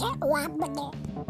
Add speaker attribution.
Speaker 1: can't run with it.